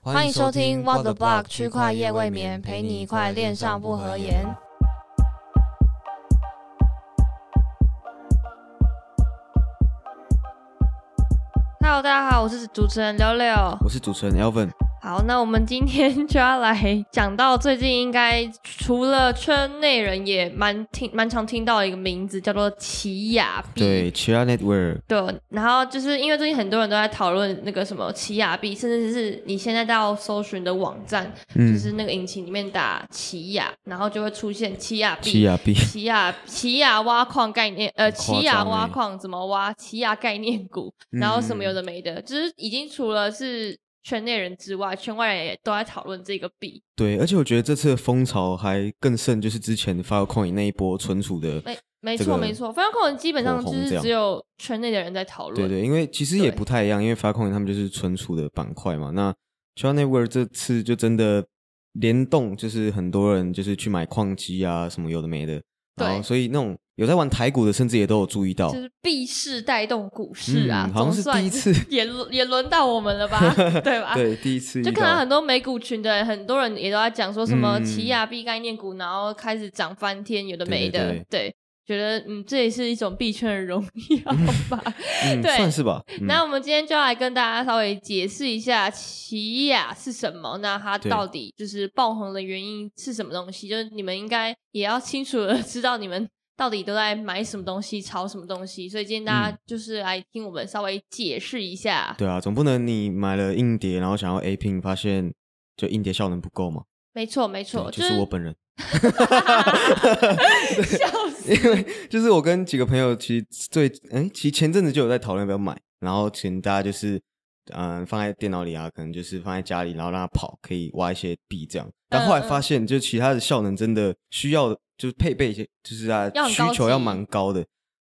欢迎收听 What the Block 区块夜未眠，陪你一块恋上不合言。Hello，大家好，我是主持人六六，我是主持人 Elvin。好，那我们今天就要来讲到最近应该除了圈内人也蛮听蛮常听到的一个名字，叫做奇亚币。对，奇亚 Network。对，然后就是因为最近很多人都在讨论那个什么奇亚币，甚至是你现在到搜寻的网站，就是那个引擎里面打奇亚，然后就会出现奇亚币、奇亚币、奇亚奇亚挖矿概念，呃，奇亚挖矿怎么挖？奇亚概念股，然后什么有的没的，就是已经除了是。圈内人之外，圈外人也都在讨论这个币。对，而且我觉得这次的风潮还更甚，就是之前发矿影那一波存储的。没，没错，没错，发矿影基本上就是只有圈内的人在讨论。对对，因为其实也不太一样，因为发矿影他们就是存储的板块嘛。那 China Network 这次就真的联动，就是很多人就是去买矿机啊，什么有的没的。对，所以那种。有在玩台股的，甚至也都有注意到，就是币市带动股市啊，好像是第一次，也也轮到我们了吧，对吧？对，第一次就看到很多美股群的很多人也都在讲说什么奇亚币概念股，然后开始涨翻天，有的没的，对，觉得嗯，这也是一种币圈的荣耀吧，对，算是吧。那我们今天就来跟大家稍微解释一下奇亚是什么，那它到底就是爆红的原因是什么东西？就是你们应该也要清楚的知道你们。到底都在买什么东西，炒什么东西？所以今天大家就是来听我们稍微解释一下。对啊，总不能你买了硬碟，然后想要 A Pin，发现就硬碟效能不够嘛？没错，没错，就是我本人。笑死！因为就是我跟几个朋友，其实最哎，其实前阵子就有在讨论要不要买，然后请大家就是嗯放在电脑里啊，可能就是放在家里，然后让它跑，可以挖一些币这样。但后来发现，就其他的效能真的需要。就是配备一些，就是啊，需求要蛮高的，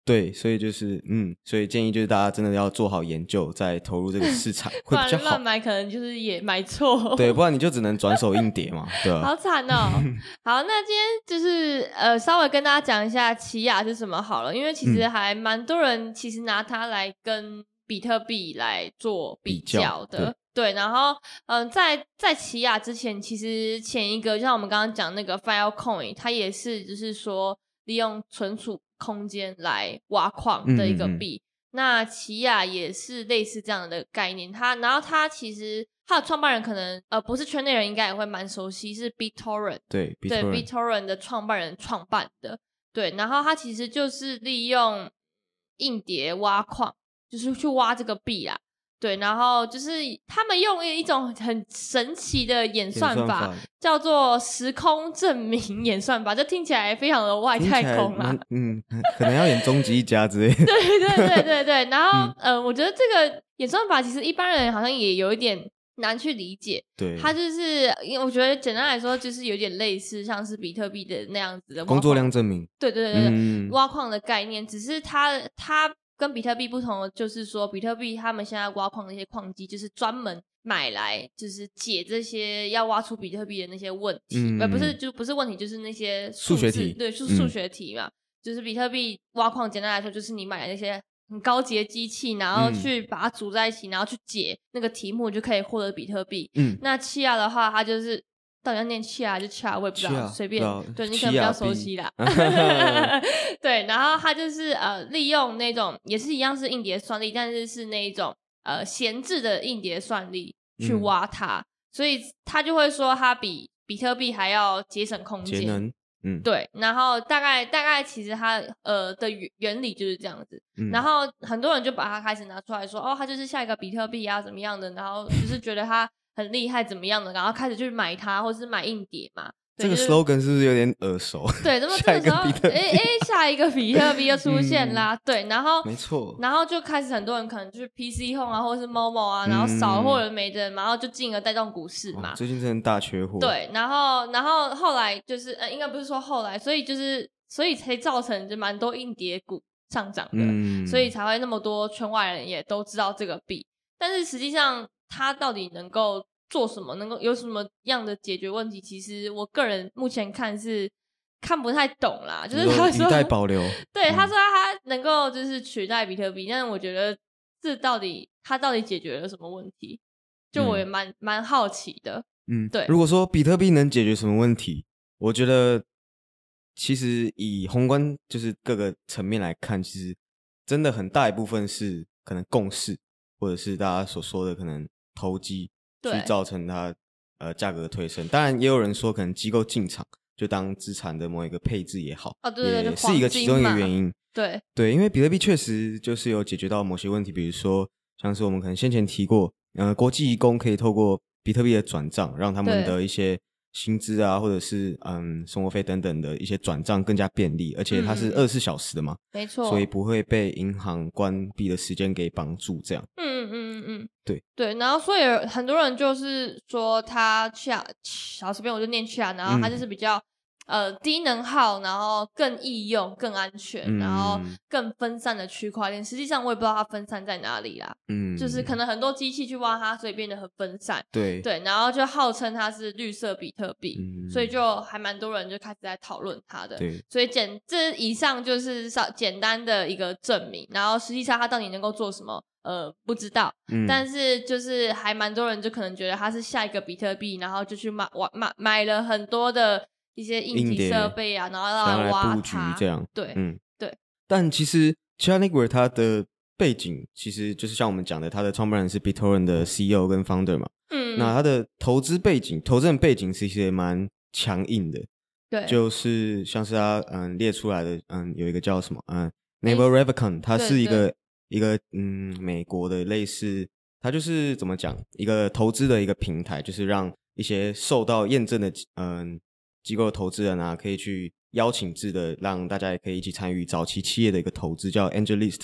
对，所以就是嗯，所以建议就是大家真的要做好研究，再投入这个市场 会比较好。乱买可能就是也买错，对，不然你就只能转手硬碟嘛，对吧？好惨哦。好，那今天就是呃，稍微跟大家讲一下奇亚是什么好了，因为其实还蛮多人其实拿它来跟比特币来做比较的。对，然后嗯，在在奇亚之前，其实前一个就像我们刚刚讲那个 Filecoin，它也是就是说利用存储空间来挖矿的一个币。那奇亚也是类似这样的概念。它然后它其实它的创办人可能呃不是圈内人，应该也会蛮熟悉，是 BitTorrent。对对，BitTorrent 的创办人创办的。对，然后它其实就是利用硬碟挖矿，就是去挖这个币啦。对，然后就是他们用一种很神奇的演算法，叫做时空证明 演算法，这听起来非常的外太空啦。嗯，可能要演终极一家之类。对对对对对，然后呃，我觉得这个演算法其实一般人好像也有一点难去理解。对，它就是因为我觉得简单来说，就是有点类似像是比特币的那样子的工作量证明。对对对对，挖矿的概念，只是它它。跟比特币不同的就是说，比特币他们现在挖矿那些矿机，就是专门买来就是解这些要挖出比特币的那些问题，而不是就不是问题，就是那些数学题，对，数数学题嘛。就是比特币挖矿，简单来说，就是你买那些很高级的机器，然后去把它组在一起，然后去解那个题目，就可以获得比特币。嗯，那气亚的话，它就是。到底要念气啊，就气啊，我也不知道，随便。对你可能比较熟悉啦。对，然后他就是呃，利用那种也是一样是硬碟算力，但是是那一种呃闲置的硬碟算力去挖它，所以他就会说它比比特币还要节省空间。节能，嗯，对。然后大概大概其实它呃的原原理就是这样子。然后很多人就把它开始拿出来说，哦，它就是下一个比特币啊，怎么样的？然后就是觉得它。很厉害，怎么样的？然后开始去买它，或者是买硬碟嘛。这个 slogan 是不是有点耳熟？对，那么 这个时候，哎哎，下一个比特币又出现啦。对，然后没错，然后就开始很多人可能就是 PC Home 啊，或者是 Momo 啊，然后少货人没的，然后就进而带动股市嘛。最近真的大缺货。对，然后然后后来就是呃，应该不是说后来，所以就是所以才造成就蛮多硬碟股上涨的，所以才会那么多圈外人也都知道这个币，但是实际上它到底能够。做什么能够有什么样的解决问题？其实我个人目前看是看不太懂啦。就是他说，保留。对，他说他能够就是取代比特币，但是我觉得这到底他到底解决了什么问题？就我也蛮蛮好奇的。嗯，对如果说比特币能解决什么问题，我觉得其实以宏观就是各个层面来看，其实真的很大一部分是可能共识，或者是大家所说的可能投机去造成它呃价格的推升。当然，也有人说可能机构进场就当资产的某一个配置也好，哦对对对也是一个其中一个原因。对，对，因为比特币确实就是有解决到某些问题，比如说像是我们可能先前提过，呃，国际移工可以透过比特币的转账，让他们的一些薪资啊，或者是嗯生活费等等的一些转账更加便利，而且它是嗯二十四小时的嘛，没错。所以不会被银行关闭的时间给绑住，这样。嗯嗯嗯嗯嗯，对对，然后所以很多人就是说他去啊，小时边我就念去啊，然后他嗯就是比较、呃低能耗，然后更易用、更安全，然后嗯更分散的区块链。实际上我也不知道它分散在哪里啦，嗯，就是可能很多机器去挖它，所以变得很分散。对对，然后就号称它是绿色比特币，嗯所以就还蛮多人就开始在讨论它的。对所以简这以上就是少简单的一个证明，然后实际上它到底能够做什么，呃，不知道。嗯，但是就是还蛮多人就可能觉得它是下一个比特币，然后就去买挖买买了很多的一些硬体设备啊，然后来来挖布局它。这样，对，嗯，对。但其实 c h a n i g w e r 它的背景其实就是像我们讲的，它的创办人是 BitTorrent 的 CEO 跟 Founder 嘛。嗯，那他的投资背景、投资人背景其实也蛮强硬的，对，就是像是他嗯列出来的嗯有一个叫什么嗯没 Naval Revcon，它是一个一个嗯美国的类似，它就是怎么讲一个投资的一个平台，就是让一些受到验证的嗯机构的投资人啊，可以去邀请制的，让大家也可以一起参与早期企业的一个投资，叫 AngelList，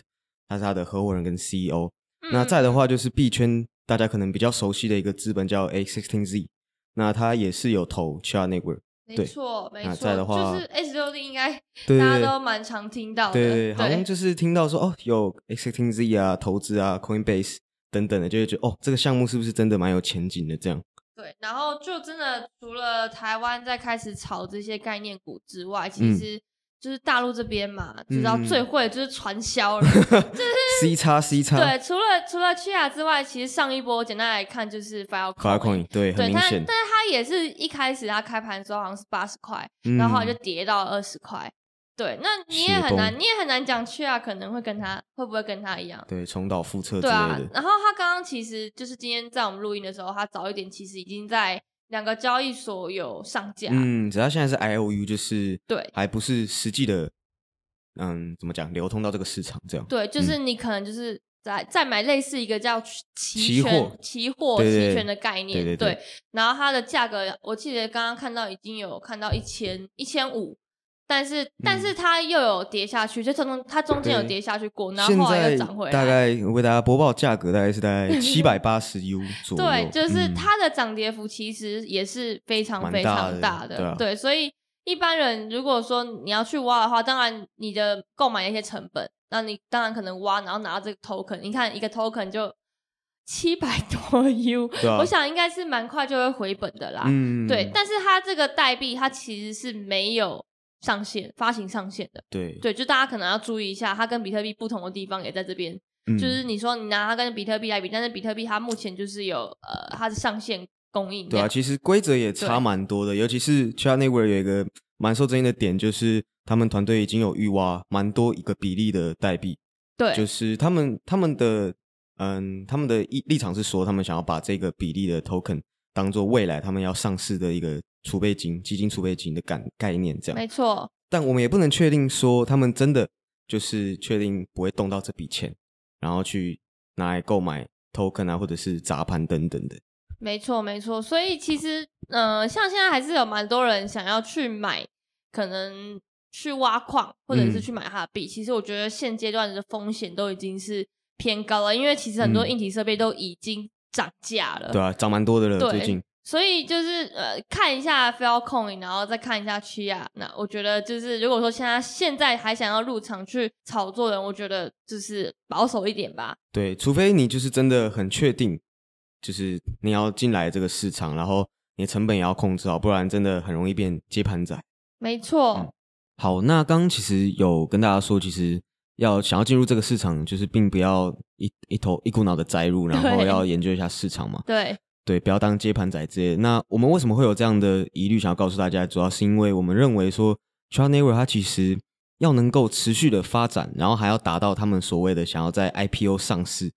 他是他的合伙人跟 CEO。那嗯再的话就是币圈大家可能比较熟悉的一个资本叫 A16Z，那他也是有投 c h a r Network。没错没错，那再的话就是 S 六 D 应该大家都蛮常听到的，对对，好像就是听到说哦，有 A16Z 啊，投资啊，Coinbase 等等的，就会觉得哦，这个项目是不是真的蛮有前景的？这样，对，然后就真的除了台湾在开始炒这些概念股之外，其嗯实就是大陆这边嘛，知道嗯最会就是传销了。C 叉 C 叉，对，除了除了 Chia 之外，其实上一波简单来看就是 Filecoin。对，很对，但明显，但是它也是一开始它开盘的时候好像是八十块，嗯然后后来就跌到二十块。对，那你也很难，你也很难讲 Chia 可能会跟他会不会跟他一样。对重蹈覆辙之类对啊的，，然后他刚刚其实就是今天在我们录音的时候，他早一点其实已经在两个交易所有上架。嗯，只要现在是 I O U，就是对还不是实际的，嗯，怎么讲，流通到这个市场这样，对，就是你可能就是在再买类似一个叫期权期货、期货、期权的概念，对对对然后它的价格，我记得刚刚看到已经有看到一千一千五，但是但是它又有跌下去，就中它中间有跌下去过，然后现后来在又涨回来。大概我为大家播报价格大概是大概七百八十 U 左右，对，就是嗯它的涨跌幅其实也是非常非常大的，对啊所以一般人如果说你要去挖的话，当然你的购买的一些成本，那你当然可能挖，然后拿到这个 token，你看一个 token 就七百多 U，、对啊我想应该是蛮快就会回本的啦。嗯，对，但是它这个代币它其实是没有上限发行上限的，对。对，就大家可能要注意一下，它跟比特币不同的地方也在这边。嗯。就是你说你拿它跟比特币来比，但是比特币它目前就是有呃它的上限供应这对啊，其实规则也差蛮多的，尤其是 c h a r Network 有一个蛮受争议的点，就是他们团队已经有预挖蛮多一个比例的代币，对，就是他们他们的嗯他们的立立场是说，他们想要把这个比例的 token 当做未来他们要上市的一个储备金、基金储备金的概概念这样。没错，但我们也不能确定说他们真的就是确定不会动到这笔钱，然后去拿来购买 token 啊，或者是砸盘等等的。没错，没错。所以其实呃，像现在还是有蛮多人想要去买，可能去挖矿或者是嗯去买它的币。其实我觉得现阶段的风险都已经是偏高了，因为其实很多嗯硬体设备都已经涨价了。对啊，涨蛮多的了，最近。所以就是呃，看一下 Filecoin，然后再看一下 Chia。那我觉得就是，如果说现在现在还想要入场去炒作的人，我觉得就是保守一点吧。对，除非你就是真的很确定，就是你要进来这个市场，然后你的成本也要控制好，不然真的很容易变接盘仔。没错，嗯好，那刚刚其实有跟大家说，其实要想要进入这个市场，就是并不要一一头一股脑的栽入，然后要研究一下市场嘛。对，对，不要当接盘仔之类的。那我们为什么会有这样的疑虑？想要告诉大家，主要是因为我们认为说 c h a r Network 它其实要能够持续的发展，然后还要达到他们所谓的想要在 IPO 上市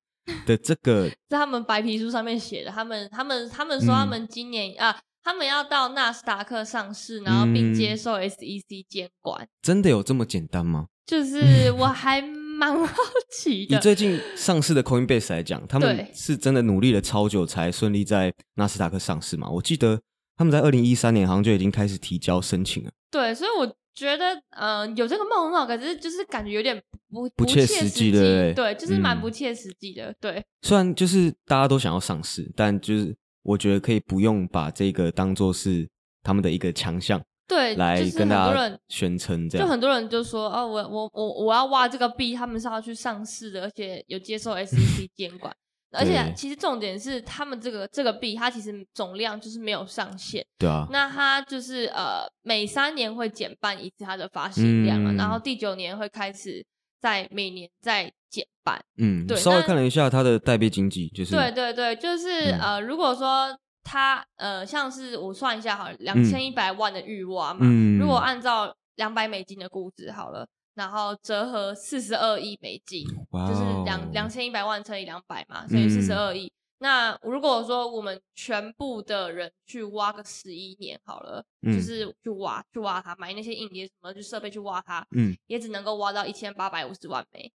的 这个在他们白皮书上面写的，他们他们他们说他们今年、啊，他们要到纳斯达克上市，然后并嗯接受 SEC 监管。真的有这么简单吗？就是 我还蛮好奇以的，最近上市的 Coinbase 来讲，他们是真的努力了超久才顺利在纳斯达克上市嘛？我记得他们在二零一三年好像就已经开始提交申请了。对，所以我觉得，嗯、有这个梦很好，可是就是感觉有点不不切切实际。的，对对？对，就是蛮嗯。不切实际的，对，虽然就是大家都想要上市，但就是我觉得可以不用把这个当做是他们的一个强项对，来就是跟大家很多人宣称这样。就很多人就说，哦，我我我我要挖这个币，他们是要去上市的，而且有接受 SEC 监管。而且其实重点是，他们这个这个币，它其实总量就是没有上限。对啊，那它就是呃，每三年会减半一次它的发行量啊，嗯然后第九年会开始在每年再减半。嗯，对稍微看了一下它的代币经济，就是对对对，就是、嗯呃，如果说它呃，像是我算一下好了，两千一百万的预挖嘛，嗯。如果按照两百美金的估值好了，然后折合四十二亿美金，就是两两千一百万乘以两百嘛，所以四十二亿。那如果说我们全部的人去挖个十一年好了，嗯。就是去挖去挖它，买那些硬碟什么，就设备去挖它，嗯。也只能够挖到一千八百五十万枚。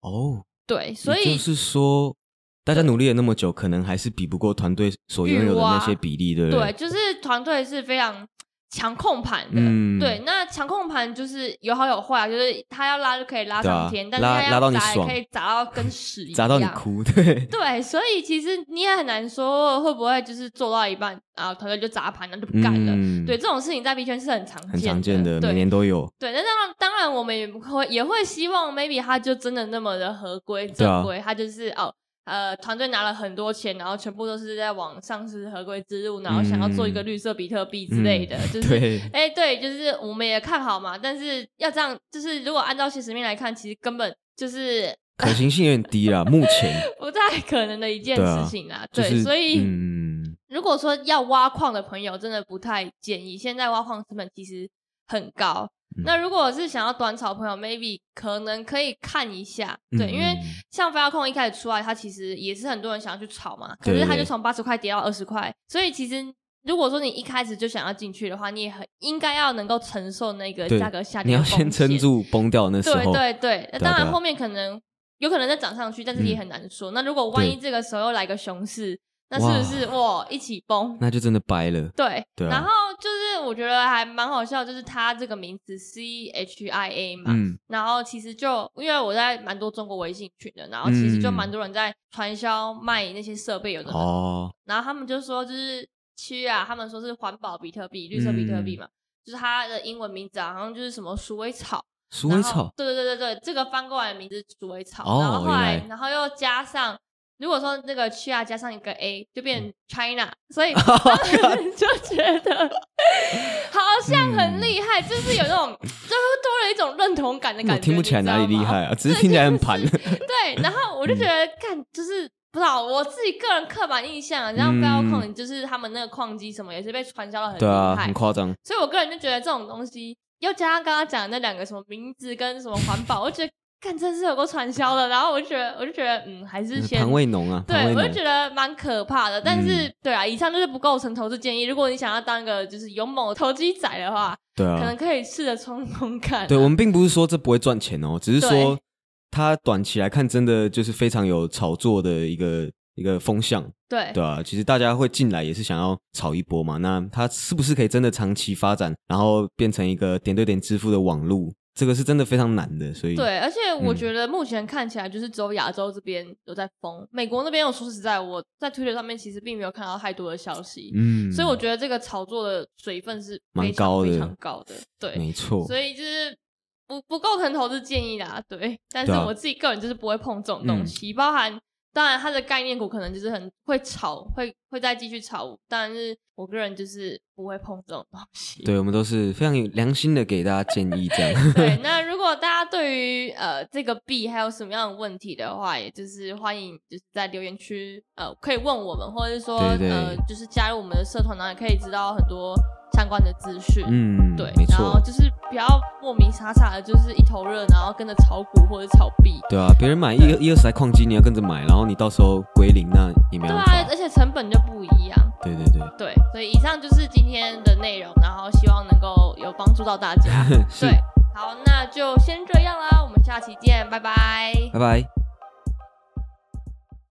哦，对，所以就是说，大家努力了那么久，可能还是比不过团队所拥有的那些比例，对不对，就是团队是非常强控盘的。嗯。对，那强控盘就是有好有坏啊，就是他要拉就可以拉上天，但是他要砸也到你爽。可以砸到跟屎一样，砸到你哭，对，对，所以其实你也很难说会不会就是做到一半啊，团队就砸盘，了就不干了。嗯。对，这种事情在币圈是很常见的，很常见的，每年都有。对，那当然，当然我们也会也会希望，maybe 他就真的那么的合规正规，他就是哦。呃，团队拿了很多钱，然后全部都是在往上市合规之路，然后想要做一个嗯绿色比特币之类的，就是对，哎、对，就是我们也看好嘛，但是要这样，就是如果按照现实面来看，其实根本就是可行性有点低啦，目前不太可能的一件事情啦。对，就是所以、嗯，如果说要挖矿的朋友，真的不太建议。现在挖矿成本其实很高。嗯那如果是想要短炒朋友，maybe 可能可以看一下，对，嗯因为嗯像发控一开始出来，它其实也是很多人想要去炒嘛，可是它就从八十块跌到二十块，所以其实如果说你一开始就想要进去的话，你也很应该要能够承受那个价格下跌你要先撑住崩掉那时对候，对对，那当然后面可能有可能再涨上去，但是也嗯很难说。那如果万一这个时候又来个熊市，那是不是哇一起崩？那就真的掰了。对，对啊然后就是我觉得还蛮好笑，就是它这个名字 C H I A 嘛，嗯，然后其实就因为我在蛮多中国微信群的，然后其实就嗯。蛮多人在传销卖那些设备，有的哦，然后他们就说，就是区啊，他们说是环保比特币、绿色比特嗯。币嘛，就是它的英文名字啊，好像就是什么鼠尾草。鼠尾草，对对对对对，这个翻过来的名字鼠尾草。哦然后后来，然后又加上，如果说那个区啊加上一个 A，就嗯。变 China，、所以 他们就觉得害，就是有那种，就是多了一种认同感的感觉。我听不起来哪里厉害啊，只是听起来很盘。对，然后我就觉嗯得，看就是不知道我自己个人刻板印象啊，像 f a l c o n 就是他们那个矿机什么也是被传销的很厉嗯对啊，害很，夸张。所以我个人就觉得这种东西，又加上刚刚讲的那两个什么名字跟什么环保，我觉得看真是有个传销的，然后我就觉得，我就觉得嗯，还是先盘味浓啊，盘对，我就觉得蛮可怕的。但是，嗯对啊，以上就是不构成投资建议。如果你想要当个就是勇猛的投机仔的话，对啊可能，可以试着冲冲看啊。对我们并不是说这不会赚钱哦，只是说它短期来看真的就是非常有炒作的一个一个风向，对对啊，其实大家会进来也是想要炒一波嘛，那它是不是可以真的长期发展，然后变成一个点对点支付的网路？这个是真的非常难的，所以对，而且我嗯觉得目前看起来就是只有亚洲这边有在封，美国那边，我说实在，我在 Twitter 上面其实并没有看到太多的消息，嗯，所以我觉得这个炒作的水分是蛮非常高的非常高的，对，没错，所以就是不不构成投资建议啦，对，但是我自己个人就是不会碰这种东嗯西，包含当然它的概念股可能就是很会炒，会会再继续炒，但是我个人就是不会碰这种东西。对，我们都是非常有良心的给大家建议这样。对，那如果大家对于呃这个币还有什么样的问题的话，也就是欢迎就是在留言区呃可以问我们，或者是说呃就是加入我们的社团，然后也可以知道很多相关的资讯。嗯，对，没然后错，就是不要莫名傻傻的，就是一头热，然后跟着炒股或者炒币。对啊，别人买一一二十台矿机，你要跟着买，然后你到时候归零，那也没有对啊。，而且成本就不一样。对对对，对，所以以上就是今天的内容，然后希望能够有帮助到大家。是对，好，那就先这样啦，我们下期见，拜拜。拜拜。